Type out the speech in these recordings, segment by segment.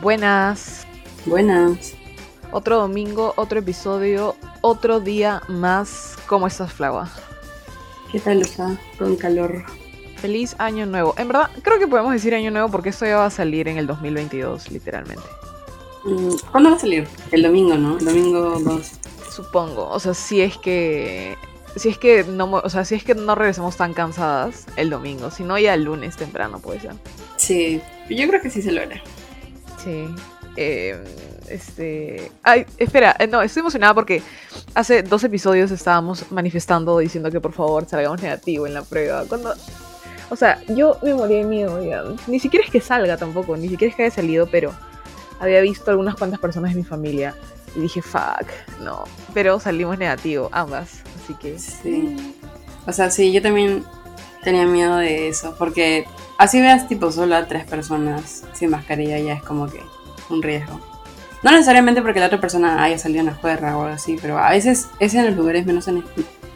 Buenas. Buenas. Otro domingo, otro episodio, otro día más. ¿Cómo estás, Flava? ¿Qué tal está? Con calor. Feliz año nuevo. En verdad, creo que podemos decir año nuevo porque esto ya va a salir en el 2022, literalmente. Mm, ¿Cuándo va a salir? El domingo, ¿no? El domingo 2. Supongo. O sea, si es que. Si es que no, o sea, si es que no regresamos tan cansadas el domingo, si no ya el lunes temprano puede ser. Sí, yo creo que sí se logra. Sí. Eh, este. Ay, espera, eh, no, estoy emocionada porque hace dos episodios estábamos manifestando diciendo que por favor salgamos negativo en la prueba. Cuando. O sea, yo me moría de miedo, ya. Ni siquiera es que salga tampoco, ni siquiera es que haya salido, pero había visto algunas cuantas personas de mi familia y dije, fuck, no. Pero salimos negativo, ambas. Así que. Sí. O sea, sí, yo también tenía miedo de eso. Porque así veas, tipo, solo a tres personas sin mascarilla ya es como que un riesgo. No necesariamente porque la otra persona haya salido en la juerga o algo así, pero a veces es en los lugares menos, en-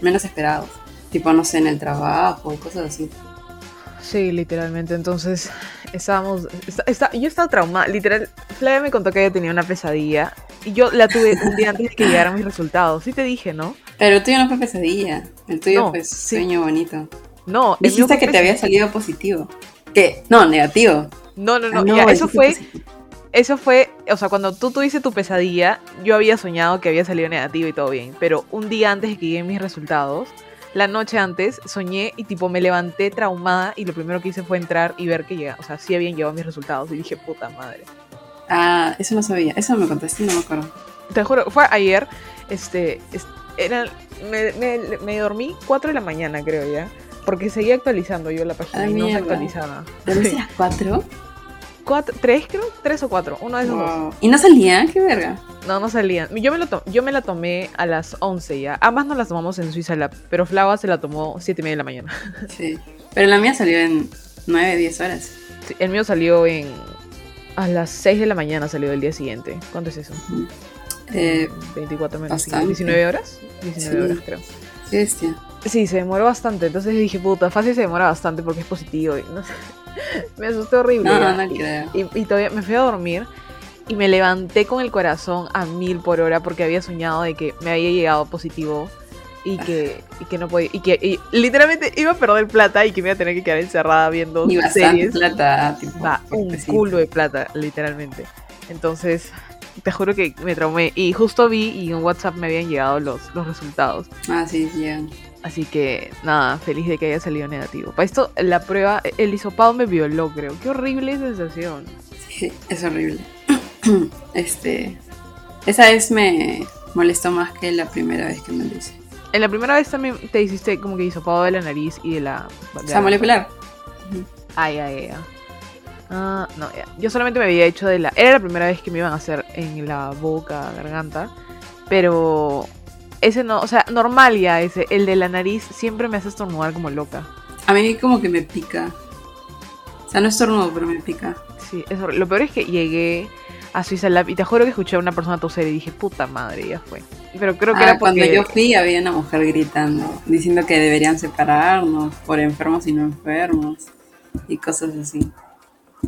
menos esperados. Tipo, no sé, en el trabajo, cosas así. Sí, literalmente. Entonces, estábamos. está- está- yo estaba traumada. Literal, Flavia me contó que había tenido una pesadilla. Y yo la tuve un día antes de que llegaran mis resultados. Sí te dije, ¿no? Pero el tuyo no fue pesadilla. El tuyo No, fue sí. sueño bonito. No, Dijiste que te había salido positivo. ¿Qué? No, negativo. No, no, no. Ah, ya, eso fue. Eso fue. O sea, cuando tú tuviste tu pesadilla, yo había soñado que había salido negativo y todo bien. Pero un día antes de que lleguen mis resultados. La noche antes soñé y tipo me levanté traumada y lo primero que hice fue entrar y ver que llega, o sea, sí habían llegado mis resultados y dije, puta madre. Ah, eso no sabía. Eso me contaste, no me acuerdo. Te juro, fue ayer, este, es- era, me, me- me dormí 4 de la mañana, creo ya, porque seguía actualizando yo la página Ah, y no se mierda. actualizaba. ¿Dormiste a las 4? Cuatro, ¿Tres, creo? ¿Tres o cuatro? Uno de esos dos. Wow. ¿Y no salía? ¿Qué verga? No, no salían. Yo me, lo yo me la tomé a las 11 ya. Ambas nos las tomamos en Suiza Lab, pero Flava se la tomó 7 y media de la mañana. Sí. Pero la mía salió en 9, 10 horas. Sí, el mío salió en... A las 6 de la mañana salió el día siguiente. ¿Cuánto es eso? Eh, 24 menos cinco, bastante. 19 horas. 19 Sí. horas, creo. Sí, bestia. Sí, se demoró bastante. Entonces dije, puta, fácil se demora bastante porque es positivo. Y no sé. Me asusté horrible. No, no y, creo. y- y todavía me fui a dormir y me levanté con el corazón a mil por hora porque había soñado de que me había llegado positivo y que, y que no podía. Y que y literalmente iba a perder plata y que me iba a tener que quedar encerrada viendo Y series. plata. Tipo, Va, un culo de plata, literalmente. Entonces, te juro que me traumé. Y justo vi y en WhatsApp me habían llegado los, los resultados. Ah, sí, sí. Así que nada, feliz de que haya salido negativo. Para esto, la prueba, el hisopado me violó, creo. Qué horrible sensación. Sí, es horrible. este. Esa vez me molestó más que la primera vez que me lo hice. En la primera vez también te hiciste como que hisopado de la nariz y de la. O de sea, la- molecular. Ay, ay, ay. Ah, no, ya. Yo solamente me había hecho de la. Era la primera vez que me iban a hacer en la boca, garganta. Pero. Ese no, o sea, normal ya ese. El de la nariz siempre me hace estornudar como loca. A mí como que me pica. O sea, no es estornudo, pero me pica. Sí, es horrible. Lo peor es que llegué a Suiza Lab y te juro que escuché a una persona toser y dije, puta madre, ya fue. Pero creo que Ah, era porque... Cuando yo fui había una mujer gritando, diciendo que deberían separarnos por enfermos y no enfermos y cosas así.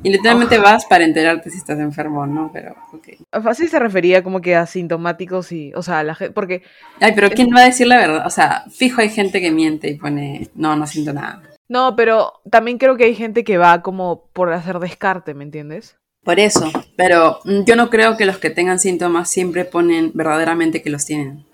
Y literalmente vas para enterarte si estás enfermo o no, pero ok. Fácil se refería como que a asintomáticos y... O sea, la gente... Porque... Ay, pero ¿quién va a decir la verdad? O sea, fijo hay gente que miente y pone, no, no siento nada. No, pero también creo que hay gente que va como por hacer descarte, ¿me entiendes? Por eso, pero mm, yo no creo que los que tengan síntomas siempre ponen verdaderamente que los tienen.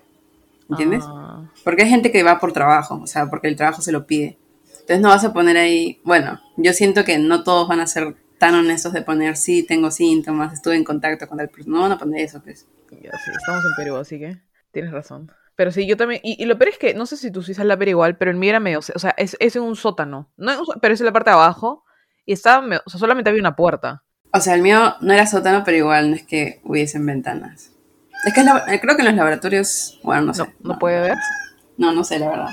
¿Entiendes? Ah, Porque hay gente que va por trabajo, o sea, porque el trabajo se lo pide. Entonces no vas a poner ahí, bueno, yo siento que no todos van a ser tan honestos de poner, sí, tengo síntomas, estuve en contacto con persona. No van a poner eso, pues. ya sí, estamos en Perú, así que tienes razón. Pero sí, yo también... Y, y lo peor es que, no sé si tú Suiza Lab era igual, pero el mío era medio... O sea, es, es en un sótano. No, pero es en la parte de abajo. Y estaba... o sea, solamente había una puerta. O sea, el mío no era sótano, pero igual no es que hubiesen ventanas. Es que en labo- eh, creo que en los laboratorios, bueno, no sé. No, no puede ver. No, no sé, la verdad.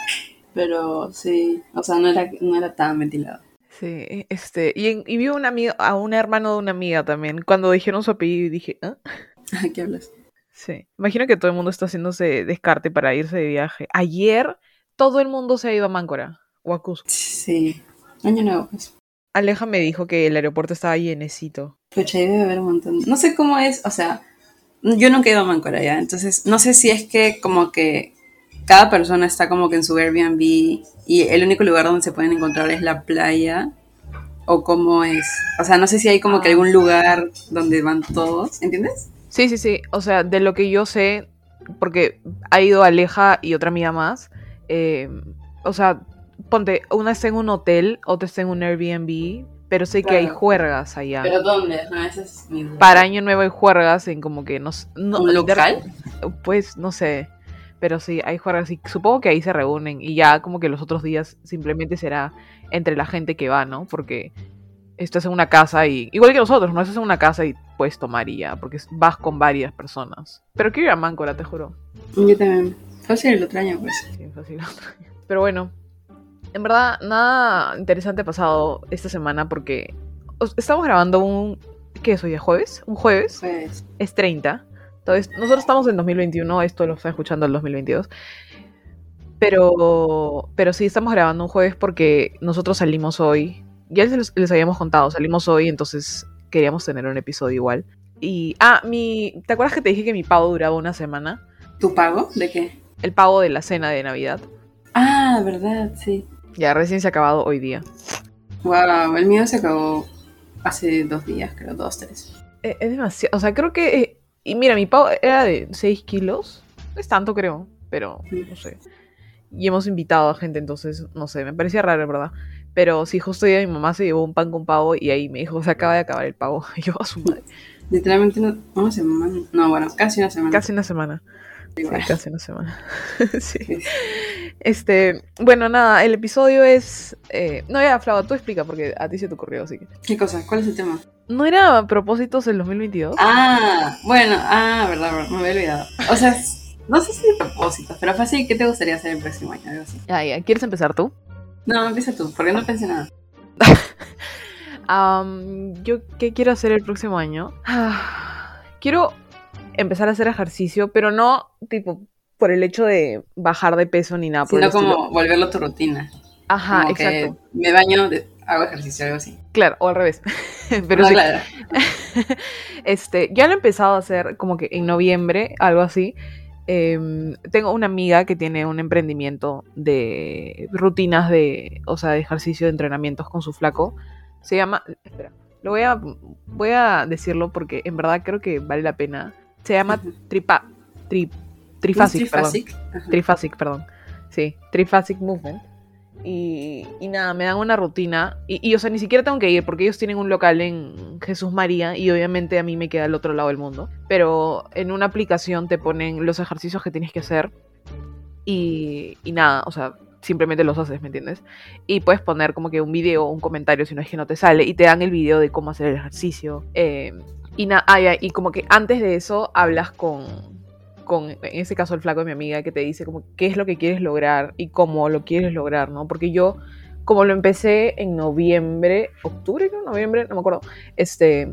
Pero sí, o sea, no era, no era tan ventilado. Sí, este, y, en- y vi a un amigo, a un hermano de una amiga también, cuando dijeron su apellido y dije, ¿ah? ¿Qué hablas? Sí. Imagino que todo el mundo está haciéndose descarte para irse de viaje. Ayer todo el mundo se ha ido a Máncora o a Cusco. Sí. Año nuevo, pues. Aleja me dijo que el aeropuerto estaba llenecito. Pucha, ahí debe haber un montón. No sé cómo es, o sea, yo nunca he ido a Máncora ya, entonces no sé si es que como que cada persona está como que en su Airbnb y el único lugar donde se pueden encontrar es la playa o cómo es. O sea, no sé si hay como que Ah. algún lugar donde van todos, ¿entiendes? Sí, sí, sí. O sea, de lo que yo sé, porque ha ido Aleja y otra amiga más. eh, o sea, ponte, una está en un hotel, otra está en un Airbnb, pero sé que hay juergas allá. ¿Pero dónde? No, esa es mi duda. Para Año Nuevo hay juergas en como que no, no ¿Un local? Pues no sé. Pero sí, hay juergas y supongo que ahí se reúnen y ya como que los otros días simplemente será entre la gente que va, ¿no? Porque estás en una casa y igual que nosotros, no estás en una casa y puedes tomar y ya, porque vas con varias personas. Pero quiero ir a Máncora, te juro. Yo también. Ser el otro año, pues. Sí, fácil. Pero bueno, en verdad nada interesante ha pasado esta semana porque os- estamos grabando un ¿qué es hoy? ¿Es jueves? ¿Un jueves? Pues, es 30. Entonces, nosotros estamos en 2021, esto lo está escuchando el 2022. Pero, pero sí, estamos grabando un jueves porque nosotros salimos hoy. Ya les, les habíamos contado, salimos hoy, entonces queríamos tener un episodio igual. Y, ah, mi, ¿te acuerdas que te dije que mi pago duraba una semana? ¿Tu pago? ¿De qué? El pago de la cena de Navidad. Ah, verdad, sí. Ya recién se ha acabado hoy día. Wow, el mío se acabó hace dos días, creo, dos, tres. Eh, Es demasiado, o sea, creo que... y mira, mi pago era de 6 kilos. No es tanto, creo, pero no sé. Y hemos invitado a gente, entonces, no sé, me parecía raro, verdad. Pero sí, justo día mi mamá se llevó un pan con pavo y ahí me dijo, se acaba de acabar el pavo. Y yo, a su madre. Literalmente una, una semana. No, bueno, casi una semana. Casi una semana. Sí, casi una semana. sí. Sí. Este, bueno, nada, el episodio es... eh, no, ya, Flava, tú explica, porque a ti se te ocurrió, así que... ¿Qué cosa? ¿Cuál es el tema? ¿No era propósitos del 2022? Ah, bueno, ah, verdad, verdad, me había olvidado. O sea, no sé si de propósito, pero fue así, ¿qué te gustaría hacer el próximo año? Algo así. Ya, ¿quieres empezar tú? No, empieza tú, porque no pensé nada. ¿Yo qué quiero hacer el próximo año? Ah, quiero empezar a hacer ejercicio, pero no tipo por el hecho de bajar de peso ni nada. por Sino el estilo. como volverlo a tu rutina. Ajá, Como que exacto. me baño, hago ejercicio, algo así. Claro, o al revés. pero No, sí, claro. este, ya lo he empezado a hacer como que en noviembre, algo así. Em, tengo una amiga que tiene un emprendimiento de rutinas de, o sea, de ejercicio, de entrenamientos con su flaco. Se llama, espera, lo voy a, voy a decirlo porque en verdad creo que vale la pena. Se llama. Tripa, tri, ¿No es Trifasic, perdón. trifásic? Perdón. Sí, Trifasic Movement. Y, y nada, me dan una rutina. Y, y, o sea, ni siquiera tengo que ir porque ellos tienen un local en Jesús María y obviamente a mí me queda al otro lado del mundo. Pero en una aplicación te ponen los ejercicios que tienes que hacer y, y nada, o sea, simplemente los haces, ¿me entiendes? Y puedes poner como que un video o un comentario si no es que no te sale y te dan el video de cómo hacer el ejercicio. Eh, y, na- y como que antes de eso hablas con, con, en este caso, el flaco de mi amiga que te dice como qué es lo que quieres lograr y cómo lo quieres lograr, ¿no? Porque yo, como lo empecé en noviembre, octubre, ¿no? Noviembre, no me acuerdo, este,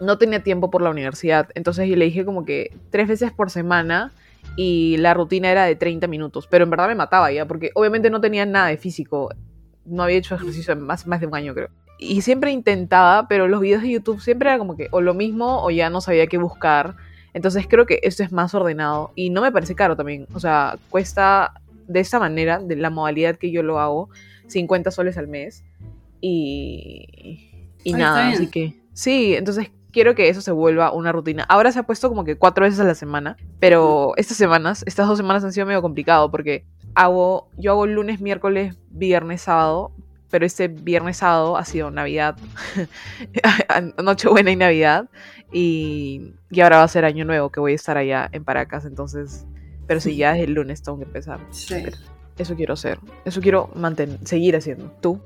no tenía tiempo por la universidad. Entonces le dije como que tres veces por semana y la rutina era de 30 minutos, pero en verdad me mataba ya, porque obviamente no tenía nada de físico, no había hecho ejercicio en más, más de un año creo. Y siempre intentaba, pero los videos de YouTube siempre era como que o lo mismo o ya no sabía qué buscar. Entonces creo que esto es más ordenado y no me parece caro también. O sea, cuesta de esta manera, de la modalidad que yo lo hago, 50 soles al mes. Y, y Ay, nada, así que sí, entonces quiero que eso se vuelva una rutina. Ahora se ha puesto como que cuatro veces a la semana, pero estas semanas, estas dos semanas han sido medio complicado porque hago, yo hago lunes, miércoles, viernes, sábado, pero este viernes, sábado ha sido Navidad, Nochebuena y Navidad, y, y ahora va a ser Año Nuevo, que voy a estar allá en Paracas, entonces, pero sí, ya desde el lunes tengo que empezar. Sí. Eso quiero hacer, eso quiero mantener, seguir haciendo. ¿Tú?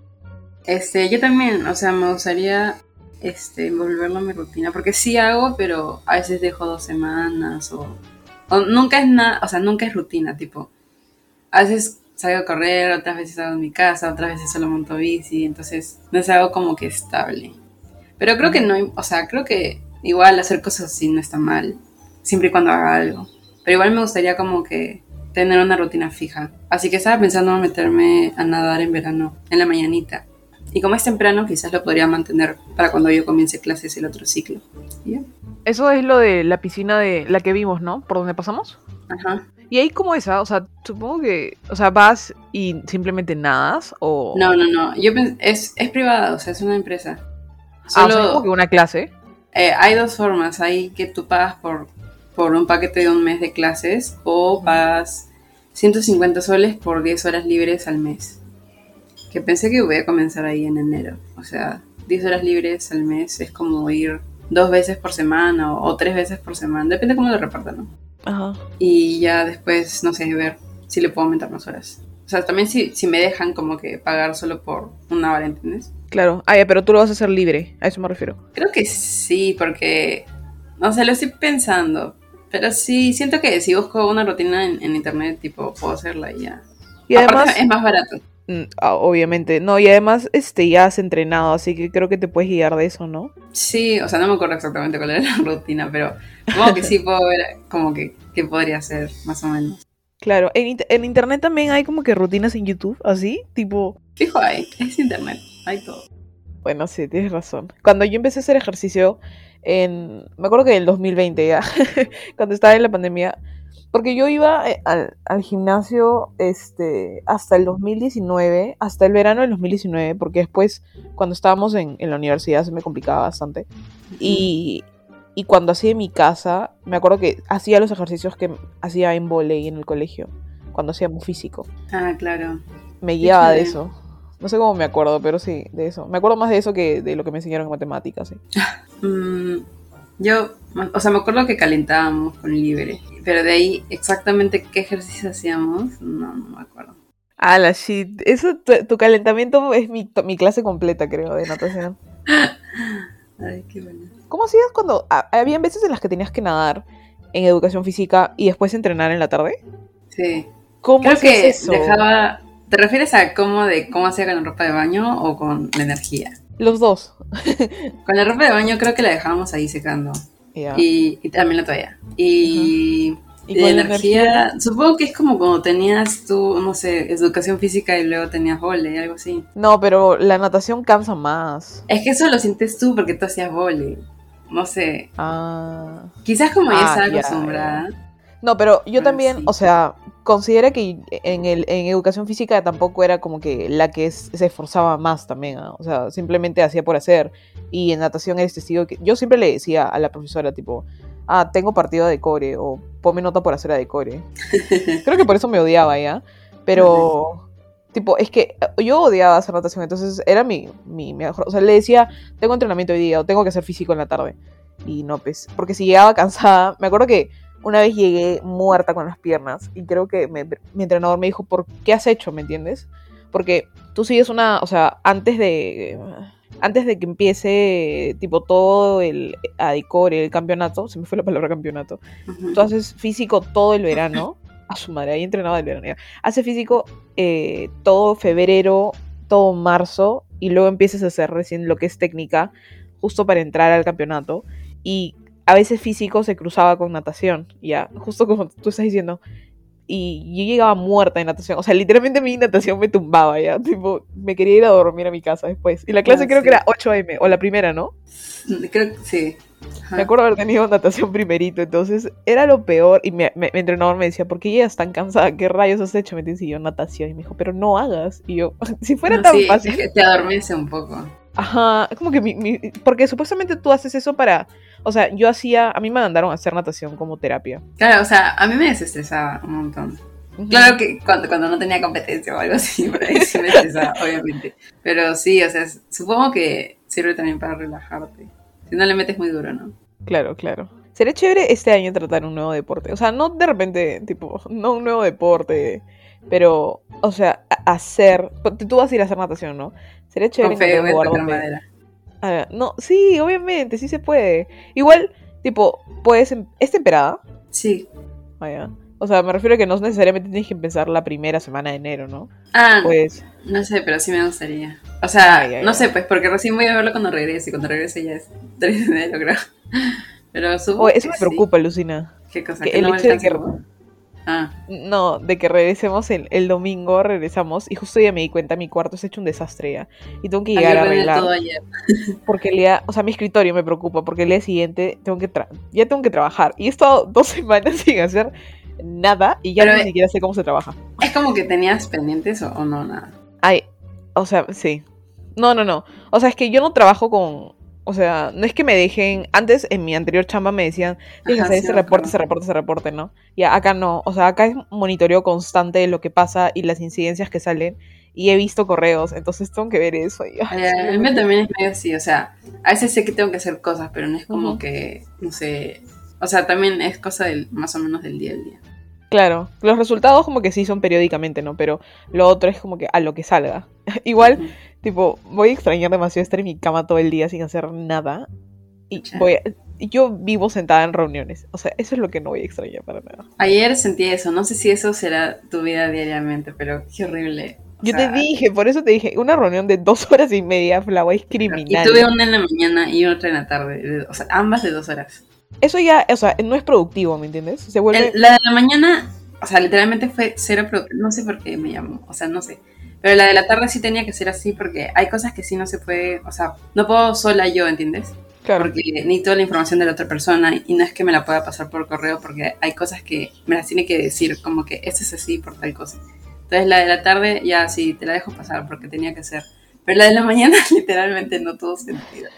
Este, yo también, o sea, me gustaría este, volverlo a mi rutina, porque sí hago, pero a veces dejo dos semanas o, o nunca es nada, o sea, nunca es rutina, tipo, a veces salgo a correr, otras veces hago en mi casa, otras veces solo monto bici, entonces no es algo como que estable. Pero creo que no, o sea, creo que igual hacer cosas así no está mal, siempre y cuando haga algo. Pero igual me gustaría como que tener una rutina fija. Así que estaba pensando en meterme a nadar en verano, en la mañanita. Y como es temprano, quizás lo podría mantener para cuando yo comience clases el otro ciclo. ¿Y ya? Eso es lo de la piscina de la que vimos, ¿no? Por donde pasamos. Ajá. ¿Y ahí cómo es? ah? O sea, supongo que, o sea, vas y simplemente nadas o... No, no, no. Yo es, es privada, o sea, es una empresa. Ah, o sea, Solo- como que una clase. Eh, hay dos formas. Hay que tú pagas por, por un paquete de un mes de clases o pagas 150 soles por 10 horas libres al mes. Que pensé que voy a comenzar ahí en enero. O sea, 10 horas libres al mes es como ir dos veces por semana o, o tres veces por semana. Depende cómo lo repartan, ¿no? Ajá. Y ya después, no sé, ver si le puedo aumentar más horas. O sea, también si, si me dejan como que pagar solo por una hora, ¿entiendes? Claro. Ah, ya, pero tú lo vas a hacer libre. A eso me refiero. Creo que sí, porque, no sé, lo estoy pensando. Pero sí, siento que si busco una rutina en, en internet, tipo, puedo hacerla y ya. Y Aparte, además, es más barato. Mm, ah, obviamente, no, y además, este, ya has entrenado, así que creo que te puedes guiar de eso, ¿no? Sí, o sea, no me acuerdo exactamente cuál era la rutina, pero supongo que sí puedo ver como que qué podría hacer, más o menos. Claro, en, en internet también hay como que rutinas en YouTube, así, tipo, Fijo ahí, es internet, hay todo. bueno, sí, tienes razón. Cuando yo empecé a hacer ejercicio, en, me acuerdo que en el 2020 ya, cuando estaba en la pandemia, porque yo iba eh, al, al gimnasio este, hasta el 2019, hasta el verano del 2019, porque después, cuando estábamos en, en la universidad, se me complicaba bastante. Y, y cuando hacía en mi casa, me acuerdo que hacía los ejercicios que hacía en volei en el colegio, cuando hacíamos físico. Ah, claro. Me guiaba de eso. No sé cómo me acuerdo, pero sí, de eso. Me acuerdo más de eso que de lo que me enseñaron en matemáticas, sí. Mm, yo, o sea, me acuerdo que calentábamos con libre, pero de ahí exactamente qué ejercicio hacíamos, no, no me acuerdo. Ah, la shit. Eso, tu, tu calentamiento es mi, mi clase completa, creo, de natación. Ay, qué bueno. ¿Cómo hacías cuando... ah, habían veces en las que tenías que nadar en educación física y después entrenar en la tarde? Sí. ¿Cómo Creo que eso? dejaba. ¿Te refieres a cómo de cómo hacía con la ropa de baño o con la energía? Los dos. Con la ropa de baño creo que la dejábamos ahí secando. Y, y también la toalla. Y, ¿Y de energía, supongo que es como cuando tenías tú, no sé, educación física y luego tenías vole, algo así. No, pero la natación cansa más. Es que eso lo sientes tú porque tú hacías vole. No sé. Ah. Quizás como ya Ah, estaba acostumbrada. No, pero yo también, sí. o sea, considera que en, el, en educación física tampoco era como que la que es- se esforzaba más también, ¿ah? o sea, simplemente hacía por hacer. Y en natación eres testigo que yo siempre le decía a la profesora, tipo, ah, tengo partido de core, o ponme nota por hacer a de core. Creo que por eso me odiaba ya, pero... Tipo, es que yo odiaba hacer natación, entonces era mi, mi mejor... O sea, le decía, tengo entrenamiento hoy día, o tengo que hacer físico en la tarde. Y no, pues, porque si llegaba cansada, me acuerdo que una vez llegué muerta con las piernas y creo que me- mi entrenador me dijo, ¿por qué has hecho? ¿Me entiendes? Porque tú sigues una, o sea, antes de, antes de que empiece tipo todo el Adicore, el campeonato, se me fue la palabra campeonato, tú haces físico todo el verano, a su madre, ahí entrenaba el verano, ya. hace físico eh, todo febrero, todo marzo y luego empiezas a hacer recién lo que es técnica, justo para entrar al campeonato y a veces físico se cruzaba con natación, ya, justo como tú estás diciendo. Y yo llegaba muerta en natación. O sea, literalmente mi natación me tumbaba ya. Tipo, me quería ir a dormir a mi casa después. Y la clase Ah, creo sí. que era 8 am, o la primera, ¿no? Creo que sí. Ajá. Me acuerdo haber tenido natación primerito, entonces era lo peor. Y mi, mi- mi entrenador me decía, ¿por qué llegas tan cansada? ¿Qué rayos has hecho? Me yo natación. Y me dijo, pero no hagas. Y yo, si fuera No, tan sí, fácil. es que te adormece un poco. Ajá, como que mi, mi- Porque supuestamente tú haces eso para. O sea, yo hacía. A mí me mandaron a hacer natación como terapia. Claro, o sea, a mí me desestresaba un montón. Claro que cuando, cuando no tenía competencia o algo así, por ahí sí me estresaba, obviamente. Pero sí, o sea, supongo que sirve también para relajarte. Si no le metes muy duro, ¿no? Claro, claro. Sería chévere este año tratar un nuevo deporte. O sea, no de repente, tipo, no un nuevo deporte, pero, o sea, hacer. Tú vas a ir a hacer natación, ¿no? Sería chévere Con lugar tocar donde- madera. Ah, no, sí, obviamente, sí se puede. Igual, tipo, puedes. em- ¿Es temporada? Sí. Ah, ya. O sea, me refiero a que no necesariamente tienes que empezar la primera semana de enero, ¿no? Ah, Pues. no sé, pero sí me gustaría. O sea, Ay, ay, no sé, pues porque recién voy a verlo cuando regrese y cuando regrese ya es 3 de enero, creo. Pero supongo Oh, eso que me sí. preocupa, Lucina. ¿Qué cosa? que ¿Que el no hecho de que-? Ah, No, de que regresemos el, el domingo, regresamos y justo ya me di cuenta, mi cuarto se ha hecho un desastre ya. Y tengo que llegar a ordené arreglar. todo ayer. Porque el día, o sea, mi escritorio me preocupa porque el día siguiente tengo que tra- ya tengo que trabajar. Y he estado dos semanas sin hacer nada y ya Pero, ni siquiera sé cómo se trabaja. ¿Es como que tenías pendientes o, o no nada? Ay, o sea, sí. No, no, no. O sea, es que yo no trabajo con. O sea, no es que me dejen. Antes, en mi anterior chamba, me decían, tienes que hacer ese reporte, ese reporte, ese reporte, ¿no? Ya, acá no. O sea, acá es monitoreo constante de lo que pasa y las incidencias que salen. Y he visto correos, entonces tengo que ver eso. y, ay, Eh, sí, el también es medio así, o sea, a veces sé que tengo que hacer cosas, pero no es como que, no sé, o sea, también es cosa del, más o menos del día al día. Claro, los resultados como que sí son periódicamente, ¿no? Pero lo otro es como que a lo que salga. Igual, tipo, voy a extrañar demasiado estar en mi cama todo el día sin hacer nada. Y voy a- y yo vivo sentada en reuniones. O sea, eso es lo que no voy a extrañar para nada. Ayer sentí eso, no sé si eso será tu vida diariamente, pero qué horrible. o Yo sea, te dije, por eso te dije, una reunión de dos horas y media, Flau, es Y criminal. tuve una en la mañana y otra en la tarde, de- o sea, ambas de dos horas. Eso ya, o sea, no es productivo, ¿me entiendes? Se vuelve... El- la de la mañana, o sea, literalmente fue cero, no sé por qué me llamó, o sea, no sé. Pero la de la tarde sí tenía que ser así porque hay cosas que sí no se puede, o sea, no puedo sola yo, ¿entiendes? claro, porque necesito la información de la otra persona y no es que me la pueda pasar por correo porque hay cosas que me las tiene que decir, como que esto es así por tal cosa. Entonces la de la tarde ya sí, te la dejo pasar porque tenía que ser. Pero la de la mañana literalmente no tuvo sentido.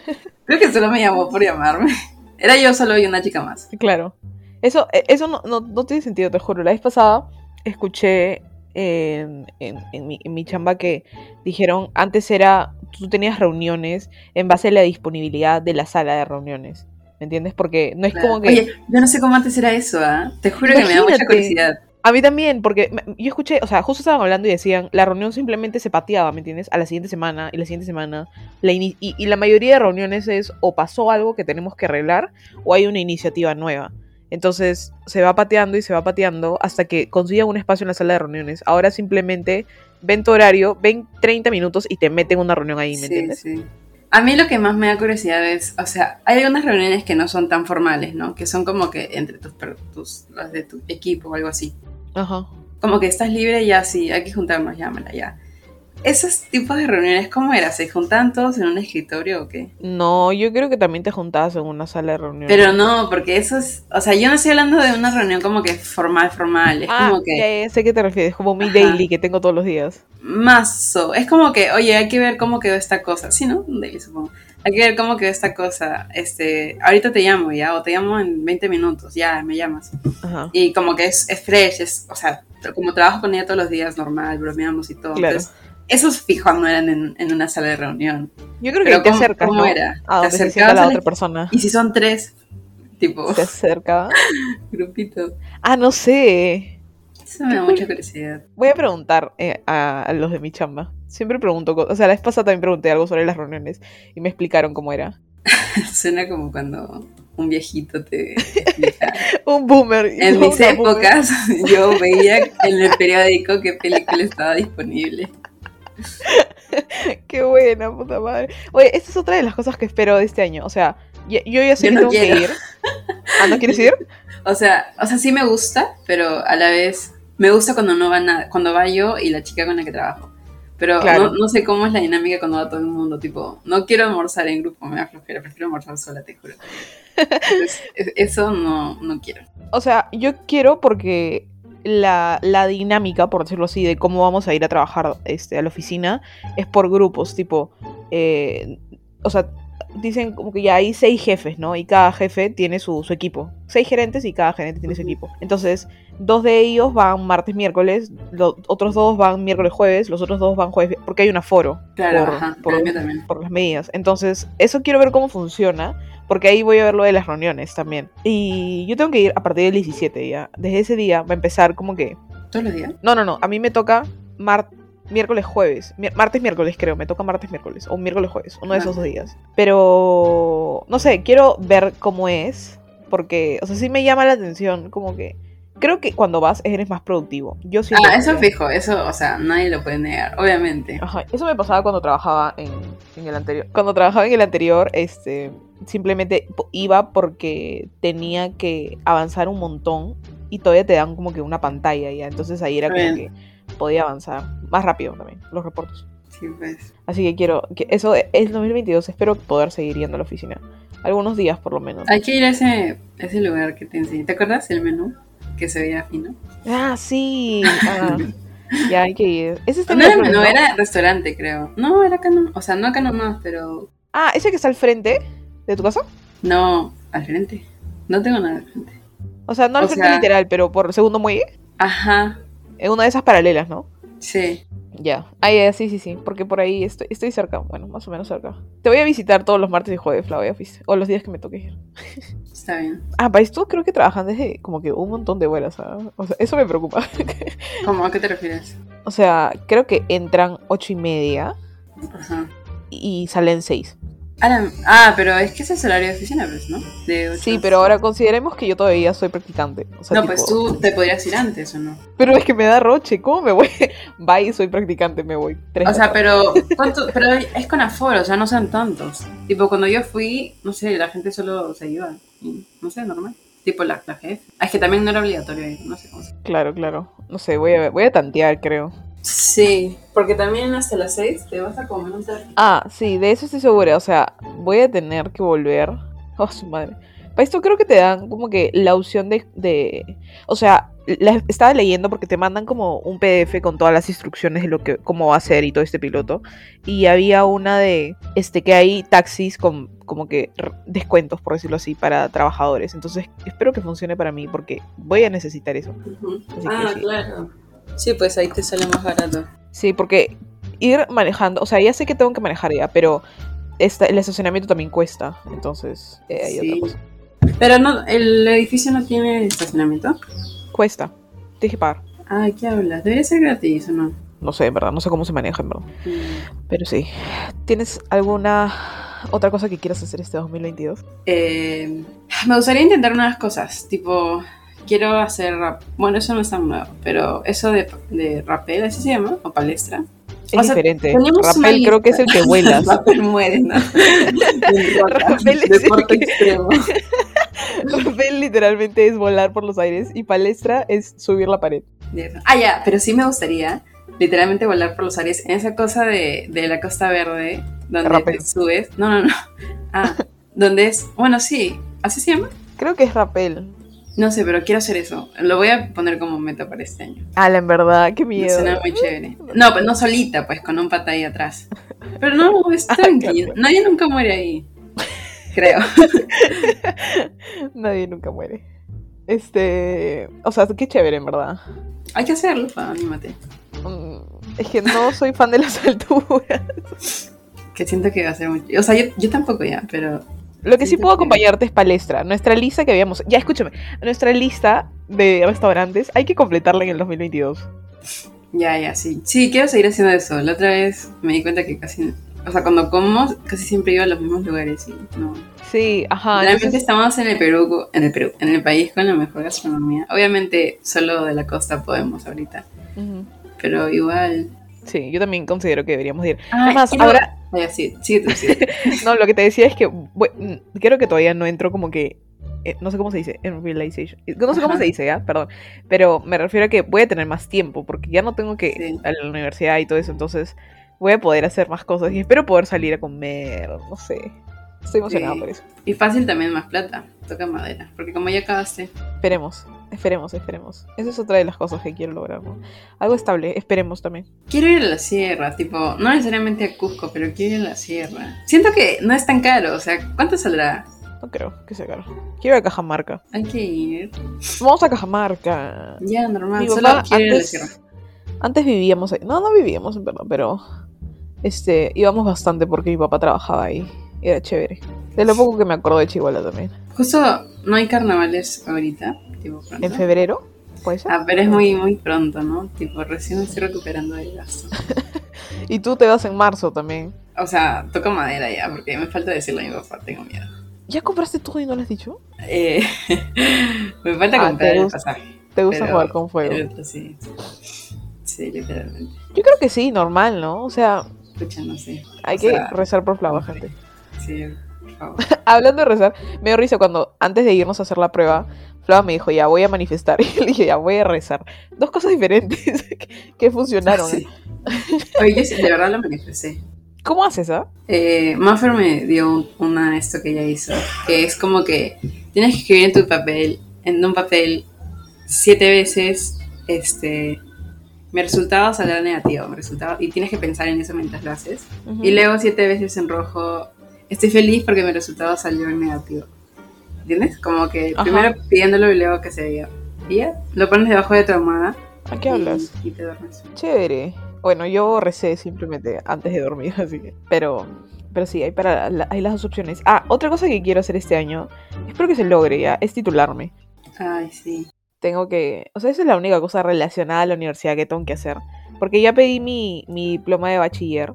Creo que solo me llamó por llamarme. Era yo solo y una chica más. claro. Eso, eh, eso no, no, no tiene sentido, te juro. La vez pasada escuché en, en- en mi, en mi chamba que dijeron, antes era, tú tenías reuniones en base a la disponibilidad de la sala de reuniones. ¿Me entiendes? Porque no es como que... Oye, yo no sé cómo antes era eso, ¿ah? Te juro que me da mucha curiosidad. A mí también, porque yo escuché, o sea, justo estaban hablando y decían, la reunión simplemente se pateaba, ¿me entiendes? A la siguiente semana y la siguiente semana. La y, y la mayoría de reuniones es o pasó algo que tenemos que arreglar o hay una iniciativa nueva. Entonces se va pateando y se va pateando hasta que consigan un espacio en la sala de reuniones. Ahora simplemente ven tu horario, ven 30 minutos y te meten una reunión ahí, ¿me Sí, entiendes? sí. A mí lo que más me da curiosidad es, o sea, hay algunas reuniones que no son tan formales, ¿no? Que son como que entre tus, tus los de tu equipo o algo así. Ajá. Como que estás libre ya, sí, hay que juntarnos, llámala ya. Esos tipos de reuniones, ¿cómo era? ¿Se juntaban todos en un escritorio o qué? No, yo creo que también te juntabas en una sala de reuniones. Pero no, porque eso es, o sea, yo no estoy hablando de una reunión como que formal, formal, es ah, como que ya, ya sé te refieres, como mi Ajá. daily que tengo todos los días. mazo, es como que, oye, hay que ver cómo quedó esta cosa, sí, ¿no? Un daily, supongo. Hay que ver cómo quedó esta cosa, este, ahorita te llamo ya, o te llamo en 20 minutos, ya, me llamas. Ajá. Y como que es, es fresh, es, o sea, como trabajo con ella todos los días, normal, bromeamos y todo. Claro. Entonces, esos fijos no eran en, en una sala de reunión. Yo creo Pero que te ¿cómo- acercas, cómo ¿no? era? A ¿Te acercabas sienta la otra persona. Y si son tres, tipo, Se acerca. grupitos. Ah, no sé. Eso me da mucha curiosidad. Voy a preguntar eh, a, a los de mi chamba. Siempre pregunto cosas. O sea, la vez pasada también pregunté algo sobre las reuniones y me explicaron cómo era. Suena como cuando un viejito te explica. Un boomer. En mis boomer. épocas yo veía en el periódico qué película estaba disponible. Qué buena, puta madre. Oye, esta es otra de las cosas que espero de este año. O sea, yo ya sé Yo que no tengo quiero. que ir. ¿Ah, no quieres ir? O sea, o sea, sí me gusta, pero a la vez me gusta cuando no va nada, cuando va yo y la chica con la que trabajo. Pero Claro. no, no sé cómo es la dinámica cuando va todo el mundo, tipo, no quiero almorzar en grupo, me da flojera, prefiero almorzar sola, te juro. Entonces, es- eso no, no quiero. O sea, yo quiero porque la, la dinámica, por decirlo así, de cómo vamos a ir a trabajar este, a la oficina es por grupos, tipo, eh, o sea, dicen como que ya hay seis jefes, ¿no? Y cada jefe tiene su, su equipo. Seis gerentes y cada gerente tiene su equipo. Entonces, dos de ellos van martes, miércoles, los otros dos van miércoles, jueves, los otros dos van jueves, porque hay un aforo Claro, por, ajá, por- por las medidas. Entonces, eso quiero ver cómo funciona, porque ahí voy a ver lo de las reuniones también. Y yo tengo que ir a partir del 17 ya. Desde ese día va a empezar como que... ¿Todos los días? No, no, no. A mí me toca mar- miércoles, jueves. Mi- martes, miércoles creo. Me toca martes, miércoles. O miércoles, jueves. Uno de esos dos días. Pero... No sé, quiero ver cómo es. Porque, o sea, sí me llama la atención como que... Creo que cuando vas eres más productivo. Yo siento Ah, eso fijo, eso, o sea, nadie lo puede negar, obviamente. Ajá, eso me pasaba cuando trabajaba en, en el anterior. Cuando trabajaba en el anterior, este, simplemente iba porque tenía que avanzar un montón y todavía te dan como que una pantalla ya. Entonces ahí era como que podía avanzar más rápido también los reportes. Sí, pues. Así que quiero, que eso es 2022, espero poder seguir yendo a la oficina. Algunos días por lo menos. Hay que ir a ese, ese lugar que te enseñé. ¿Te acuerdas el menú? Que se veía fino. Ah, sí. Ah, ya hay que ir. Ese está No era menú, era restaurante, creo. No, era acá no. O sea, no acá nomás, pero. Ah, ese que está al frente de tu casa. No, al frente. No tengo nada al frente. O sea, no al O frente sea- literal, pero por segundo muelle. Ajá, En una de esas paralelas, ¿no? sí. Ya. Ah, ya, sí, sí, sí. Porque por ahí estoy, estoy cerca. Bueno, más o menos cerca. Te voy a visitar todos los martes y jueves, Flavia Office. O los días que me toque ir. Está bien. Ah, para esto creo que trabajan desde como que un montón de horas, ¿sabes? O sea, eso me preocupa. ¿Cómo? ¿A qué te refieres? o sea, creo que entran ocho y media Ajá. y salen seis. Ahora- ah, pero es que ese es el horario de oficina, pues, ¿no? De Sí, pero ahora consideremos que yo todavía soy practicante. O sea, No, tipo- pues tú te podrías ir antes, ¿o no? Pero es que me da roche, ¿cómo me voy? Bye, soy practicante, me voy. Tres O sea, pero ¿cuánto? pero es con aforo, o sea, no son tantos. Tipo, cuando yo fui, no sé, la gente solo se iba. no sé, normal. Tipo, la, la jefe. Ah, es que también no era obligatorio ir, no sé cómo se Claro, claro. No sé, voy a, voy a tantear, creo. Sí, porque también hasta las 6 te vas a comer un. Ah, sí, de eso estoy segura. O sea, voy a tener que volver. Oh, su madre. Para esto creo que te dan como que la opción de... de- o sea, la- estaba leyendo porque te mandan como un PDF con todas las instrucciones de lo que cómo va a ser y todo este piloto. Y había una de este que hay taxis con como que descuentos, por decirlo así, para trabajadores. Entonces espero que funcione para mí porque voy a necesitar eso. Ah, sí. claro. Sí, pues ahí te sale más barato. Sí, porque ir manejando, o sea, ya sé que tengo que manejar ya, pero esta, el estacionamiento también cuesta. Entonces, eh, hay Sí. otra cosa. Pero no, el edificio no tiene estacionamiento. Cuesta. Tienes que pagar. Ah, ¿qué hablas? Debería ser gratis o no. No sé, en verdad, no sé cómo se maneja, en verdad. Mm. Pero sí. ¿Tienes alguna otra cosa que quieras hacer este 2022? Eh, me gustaría intentar unas cosas, tipo, quiero hacer rap. Bueno, eso no es tan nuevo, pero eso de, de rapel, ¿así se llama? ¿O palestra? Es O sea, diferente. Rappel creo que es el que vuelas. Rapel muere, ¿no? Rapel es el Deporte que- extremo. Rappel literalmente es volar por los aires y palestra es subir la pared. Ah, ya, pero sí me gustaría literalmente volar por los aires en esa cosa de, de la Costa Verde, donde Rapel. te subes. No, no, no. Ah, donde es. Bueno, sí, así se llama. Creo que es rappel. No sé, pero quiero hacer eso. Lo voy a poner como meta para este año. Ala, en verdad, qué Me miedo. suena muy chévere. No, pues no solita, pues con un pata ahí atrás. Pero no, es tranquilo. Nadie nunca muere ahí. Creo. Nadie nunca muere. Este. O sea, qué chévere, en verdad. Hay que hacerlo, pa, anímate. Mm, Es que no soy fan de las alturas. Que siento que va a ser muy. O sea, yo, yo tampoco ya, pero. Lo que sí Siento puedo acompañarte es palestra. Nuestra lista que habíamos. Ya, escúchame. Nuestra lista de restaurantes hay que completarla en el 2022. Ya, ya, sí. Sí, quiero seguir haciendo eso. La otra vez me di cuenta que casi. O sea, cuando como, casi siempre iba a los mismos lugares y no. Sí, ajá. Realmente entonces- estamos en el Perú, en el Perú, en el país con la mejor gastronomía. Obviamente, solo de la costa podemos ahorita. Ujú. Pero igual. Sí, yo también considero que deberíamos ir. Ah, Además, ahora- Ah, ya, sí, sí, sí. No, lo que te decía es que bu- mm, creo que todavía no entro como que. eh, no sé cómo se dice, en realization. No sé cómo se dice, ya, perdón. Pero me refiero a que voy a tener más tiempo, porque ya no tengo que ir a la universidad y todo eso, entonces voy a poder hacer más cosas y espero poder salir a comer, no sé. Estoy emocionada Sí. por eso. Y fácil también más plata. Toca madera. Porque como ya acabaste. Esperemos, esperemos, esperemos. Esa es otra de las cosas que quiero lograr, ¿no? Algo estable, esperemos también. Quiero ir a la sierra, tipo, no necesariamente a Cusco, pero quiero ir a la sierra. Siento que no es tan caro, o sea, ¿cuánto saldrá? No creo que sea caro. Quiero ir a Cajamarca. Hay que ir. Vamos a Cajamarca. Ya, normal. Mi Solo papá quiero ir a la antes, sierra. antes vivíamos ahí. No, no vivíamos en verdad, pero este íbamos bastante porque mi papá trabajaba ahí. Era chévere. De lo poco que me acuerdo de Chihuahua también. Justo no hay carnavales ahorita, tipo pronto. ¿En febrero? ¿Puede ser? Ah, pero es muy, muy pronto, ¿no? Tipo, recién me estoy recuperando del gasto. Y tú te vas en marzo también. O sea, toco madera ya, porque me falta decirle a mi papá, tengo miedo. ¿Ya compraste todo y no lo has dicho? Eh, me falta Ah, comprar el pasaje. ¿Te gusta pero- jugar con fuego? pero sí. Sí, literalmente. Yo creo que sí, normal, ¿no? O sea, Escucha, no sé. hay O que sea, rezar por Flava, gente. Sí, favor. Hablando de rezar, me dio risa cuando antes de irnos a hacer la prueba, Flava me dijo, ya voy a manifestar. Y le dije, ya voy a rezar. Dos cosas diferentes que, que funcionaron. Sí. Oye, yo sí, de verdad lo manifesté. ¿Cómo haces, ah? Eh, Maffer me dio un- una esto que ella hizo, que es como que tienes que escribir en tu papel, en un papel, siete veces, este, mi resultado saldrá negativo, mi resultado, y tienes que pensar en eso mientras lo haces. Y luego siete veces en rojo, estoy feliz porque mi resultado salió en negativo. ¿Entiendes? Como que Ajá. primero pidiéndolo y luego que se diga. Y ya, lo pones debajo de tu almohada. ¿A qué y- hablas? Y, te duermes. Chévere. Bueno, yo recé simplemente antes de dormir, así que. Pero, pero sí, hay, para, la- hay las dos opciones. Ah, otra cosa que quiero hacer este año, espero que se logre ya, es titularme. Ay, sí. Tengo que. O sea, esa es la única cosa relacionada a la universidad que tengo que hacer. Porque ya pedí mi, mi diploma de bachiller.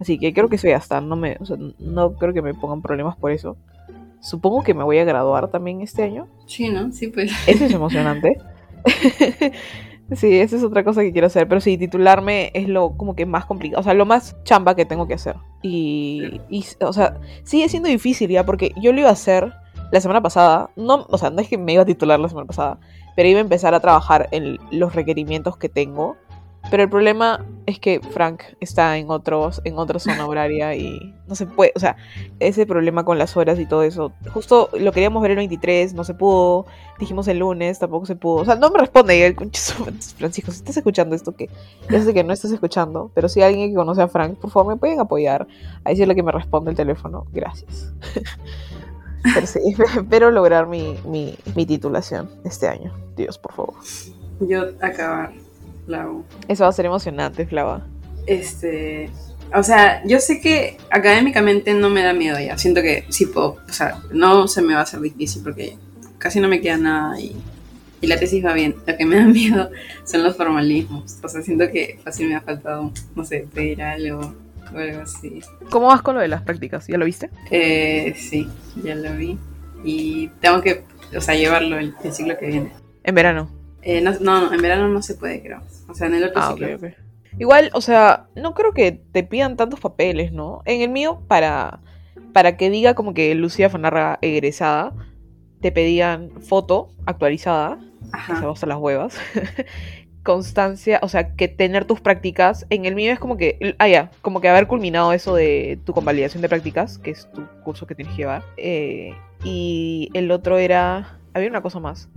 Así que creo que eso ya está. No, me, o sea, no creo que me pongan problemas por eso. Supongo que me voy a graduar también este año. Sí, ¿no? Sí, pues. Eso es emocionante. sí, esa es otra cosa que quiero hacer. Pero sí, titularme es lo como que más complicado. O sea, lo más chamba que tengo que hacer. Y, y, o sea, sigue siendo difícil ya, porque yo lo iba a hacer la semana pasada. No, o sea, no es que me iba a titular la semana pasada, pero iba a empezar a trabajar en los requerimientos que tengo. Pero el problema es que Frank está en otros, en otra zona horaria y no se puede, o sea, ese problema con las horas y todo eso. Justo lo queríamos ver el 23, no se pudo. Dijimos el lunes, tampoco se pudo. O sea, no me responde y el Francisco, si estás escuchando esto, que yo sé que no estás escuchando, pero si alguien que conoce a Frank, por favor, me pueden apoyar a decirle que me responde el teléfono. Gracias. Pero espero lograr mi, mi, mi titulación este año. Dios, por favor. Yo acabar Eso va a ser emocionante, Flava. Este. O sea, yo sé que académicamente no me da miedo ya. Siento que sí puedo. O sea, no se me va a hacer difícil porque casi no me queda nada y, y la tesis va bien. Lo que me da miedo son los formalismos. O sea, siento que fácil me ha faltado, no sé, pedir algo o algo así. ¿Cómo vas con lo de las prácticas? ¿Ya lo viste? Eh, sí, ya lo vi. Y tengo que, o sea, llevarlo el, el ciclo que viene. En verano. Eh, no, no, no, en verano no se puede, creo. O sea, en el otro Ah. Igual, o sea, no creo que te pidan tantos papeles, ¿no? En el mío, para, para que diga como que Lucía Fanarra egresada, te pedían foto actualizada, que se Ajá. hasta las huevas, constancia, o sea, que tener tus prácticas. En el mío es como que, ah, ya, como que haber culminado eso de tu convalidación de prácticas, que es tu curso que tienes que llevar. Eh, y el otro era, había una cosa más.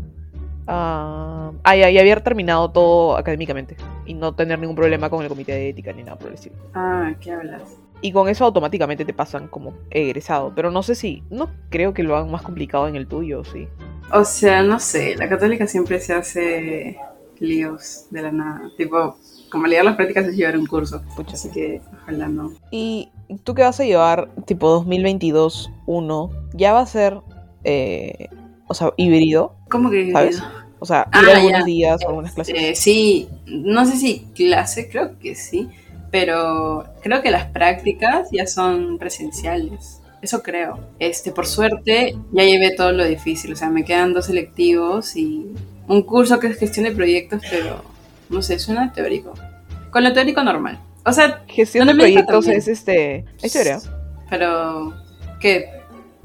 Ah, ah, ya, y haber terminado todo académicamente y no tener ningún problema con el comité de ética ni nada por el estilo. Ah, ¿qué hablas? Y con eso automáticamente te pasan como egresado. Pero no sé si, no creo que lo hagan más complicado en el tuyo, sí. O sea, no sé, la católica siempre se hace líos de la nada. Tipo, como liar las prácticas es llevar un curso. Pucha, Así sí. que ojalá no. ¿Y tú qué vas a llevar, tipo 2022-1? ¿Ya va a ser, eh, o sea, híbrido? ¿Cómo que ¿Sabes? O sea, ir Ah, algunos ya. días o algunas clases. Eh, sí, no sé si clase, creo que sí. Pero creo que las prácticas ya son presenciales. Eso creo. Este, por suerte, ya llevé todo lo difícil. O sea, me quedan dos selectivos y un curso que es gestión de proyectos, pero no sé, suena teórico. Con lo teórico normal. O sea, Gestión de proyectos también. es este. Es teoría. pero ¿qué?